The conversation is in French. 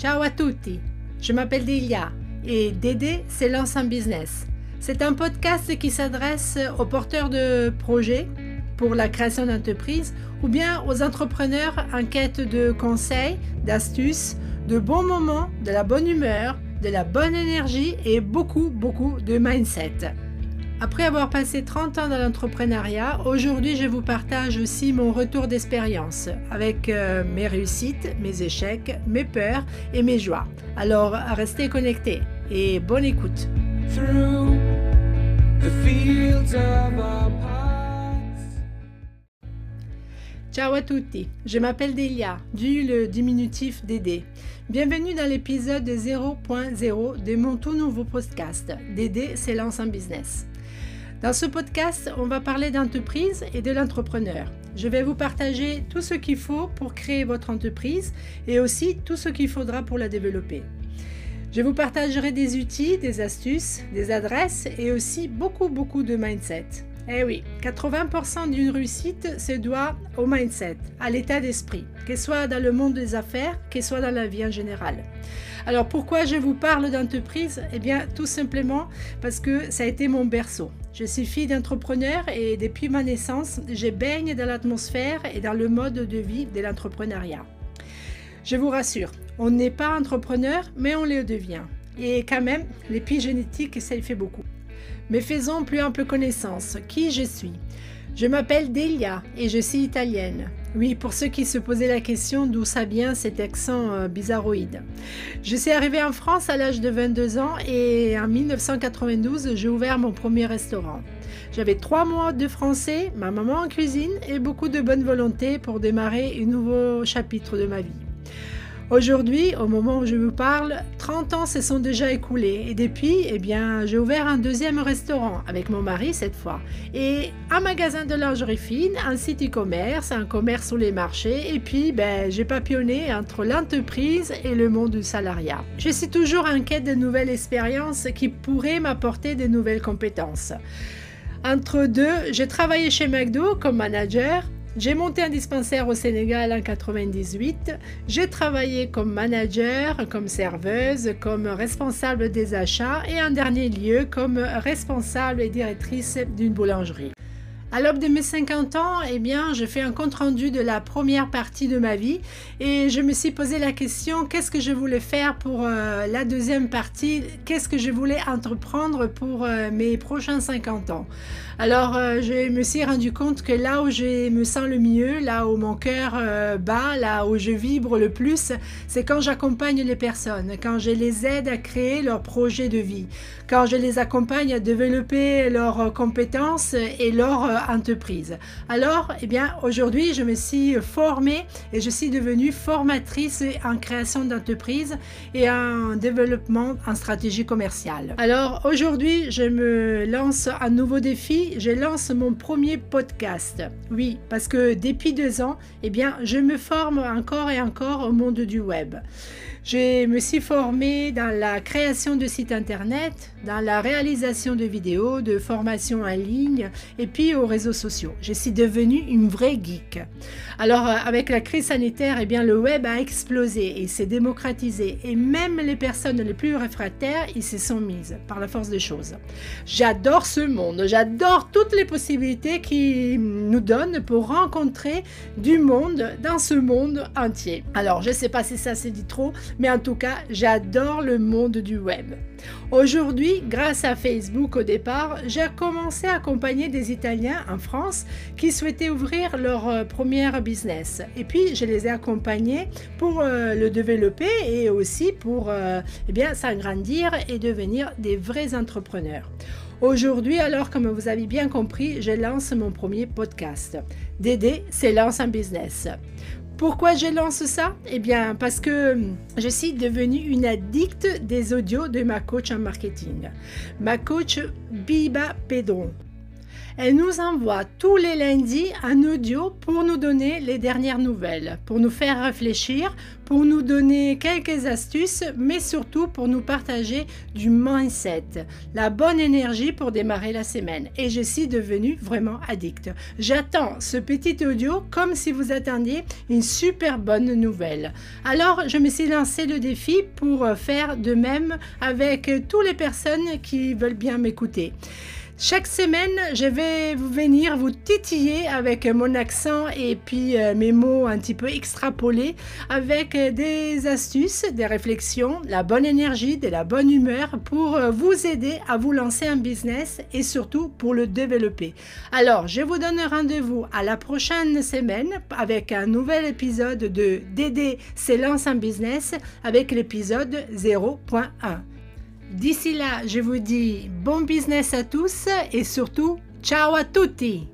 Ciao à tutti, je m'appelle Delia et Dédé, c'est l'ensemble business. C'est un podcast qui s'adresse aux porteurs de projets pour la création d'entreprises ou bien aux entrepreneurs en quête de conseils, d'astuces, de bons moments, de la bonne humeur, de la bonne énergie et beaucoup, beaucoup de mindset. Après avoir passé 30 ans dans l'entrepreneuriat, aujourd'hui je vous partage aussi mon retour d'expérience avec euh, mes réussites, mes échecs, mes peurs et mes joies. Alors restez connectés et bonne écoute. Ciao à tutti, je m'appelle Delia, du le diminutif Dédé. Bienvenue dans l'épisode 0.0 de mon tout nouveau podcast, Dédé s'élance en business. Dans ce podcast, on va parler d'entreprise et de l'entrepreneur. Je vais vous partager tout ce qu'il faut pour créer votre entreprise et aussi tout ce qu'il faudra pour la développer. Je vous partagerai des outils, des astuces, des adresses et aussi beaucoup beaucoup de mindset. Eh oui, 80% d'une réussite se doit au mindset, à l'état d'esprit, que ce soit dans le monde des affaires, que ce soit dans la vie en général. Alors pourquoi je vous parle d'entreprise? Eh bien tout simplement parce que ça a été mon berceau. Je suis fille d'entrepreneur et depuis ma naissance, je baigne dans l'atmosphère et dans le mode de vie de l'entrepreneuriat. Je vous rassure, on n'est pas entrepreneur, mais on le devient. Et quand même, l'épigénétique, ça y fait beaucoup. Mais faisons plus ample connaissance. Qui je suis? Je m'appelle Delia et je suis italienne. Oui, pour ceux qui se posaient la question d'où ça vient cet accent euh, bizarroïde. Je suis arrivée en France à l'âge de 22 ans et en 1992, j'ai ouvert mon premier restaurant. J'avais trois mois de français, ma maman en cuisine et beaucoup de bonne volonté pour démarrer un nouveau chapitre de ma vie. Aujourd'hui, au moment où je vous parle, 30 ans se sont déjà écoulés et depuis, eh bien, j'ai ouvert un deuxième restaurant avec mon mari cette fois et un magasin de lingerie fine, un site e-commerce, un commerce sur les marchés et puis, ben, j'ai papillonné entre l'entreprise et le monde du salariat. Je suis toujours en quête de nouvelles expériences qui pourraient m'apporter de nouvelles compétences. Entre deux, j'ai travaillé chez McDo comme manager j'ai monté un dispensaire au Sénégal en 98. J'ai travaillé comme manager, comme serveuse, comme responsable des achats et en dernier lieu comme responsable et directrice d'une boulangerie. À l'aube de mes 50 ans, eh bien, je fais un compte-rendu de la première partie de ma vie et je me suis posé la question qu'est-ce que je voulais faire pour euh, la deuxième partie? Qu'est-ce que je voulais entreprendre pour euh, mes prochains 50 ans? Alors, euh, je me suis rendu compte que là où je me sens le mieux, là où mon cœur bat, là où je vibre le plus, c'est quand j'accompagne les personnes, quand je les aide à créer leur projet de vie, quand je les accompagne à développer leurs compétences et leur entreprise. Alors, eh bien, aujourd'hui, je me suis formée et je suis devenue formatrice en création d'entreprise et en développement en stratégie commerciale. Alors, aujourd'hui, je me lance un nouveau défi. Je lance mon premier podcast. Oui, parce que depuis deux ans, eh bien, je me forme encore et encore au monde du web. Je me suis formée dans la création de sites internet, dans la réalisation de vidéos, de formations en ligne et puis aux réseaux sociaux. Je suis devenue une vraie geek. Alors euh, avec la crise sanitaire, eh bien le web a explosé et s'est démocratisé et même les personnes les plus réfractaires y se sont mises par la force des choses. J'adore ce monde, j'adore toutes les possibilités qu'il nous donne pour rencontrer du monde dans ce monde entier. Alors je ne sais pas si ça s'est dit trop, mais en tout cas, j'adore le monde du web. Aujourd'hui, grâce à Facebook au départ, j'ai commencé à accompagner des Italiens en France qui souhaitaient ouvrir leur euh, première business. Et puis, je les ai accompagnés pour euh, le développer et aussi pour euh, eh bien s'agrandir et devenir des vrais entrepreneurs. Aujourd'hui, alors, comme vous avez bien compris, je lance mon premier podcast. Dédé, c'est lance un business. Pourquoi je lance ça? Eh bien, parce que je suis devenue une addict des audios de ma coach en marketing, ma coach Biba Pedron. Elle nous envoie tous les lundis un audio pour nous donner les dernières nouvelles, pour nous faire réfléchir, pour nous donner quelques astuces, mais surtout pour nous partager du mindset, la bonne énergie pour démarrer la semaine. Et je suis devenue vraiment addict. J'attends ce petit audio comme si vous attendiez une super bonne nouvelle. Alors, je me suis lancé le défi pour faire de même avec toutes les personnes qui veulent bien m'écouter. Chaque semaine, je vais venir vous titiller avec mon accent et puis euh, mes mots un petit peu extrapolés avec des astuces, des réflexions, la bonne énergie, de la bonne humeur pour euh, vous aider à vous lancer un business et surtout pour le développer. Alors, je vous donne rendez-vous à la prochaine semaine avec un nouvel épisode de DD s'élance un business avec l'épisode 0.1. D'ici là, je vous dis bon business à tous et surtout, ciao à tutti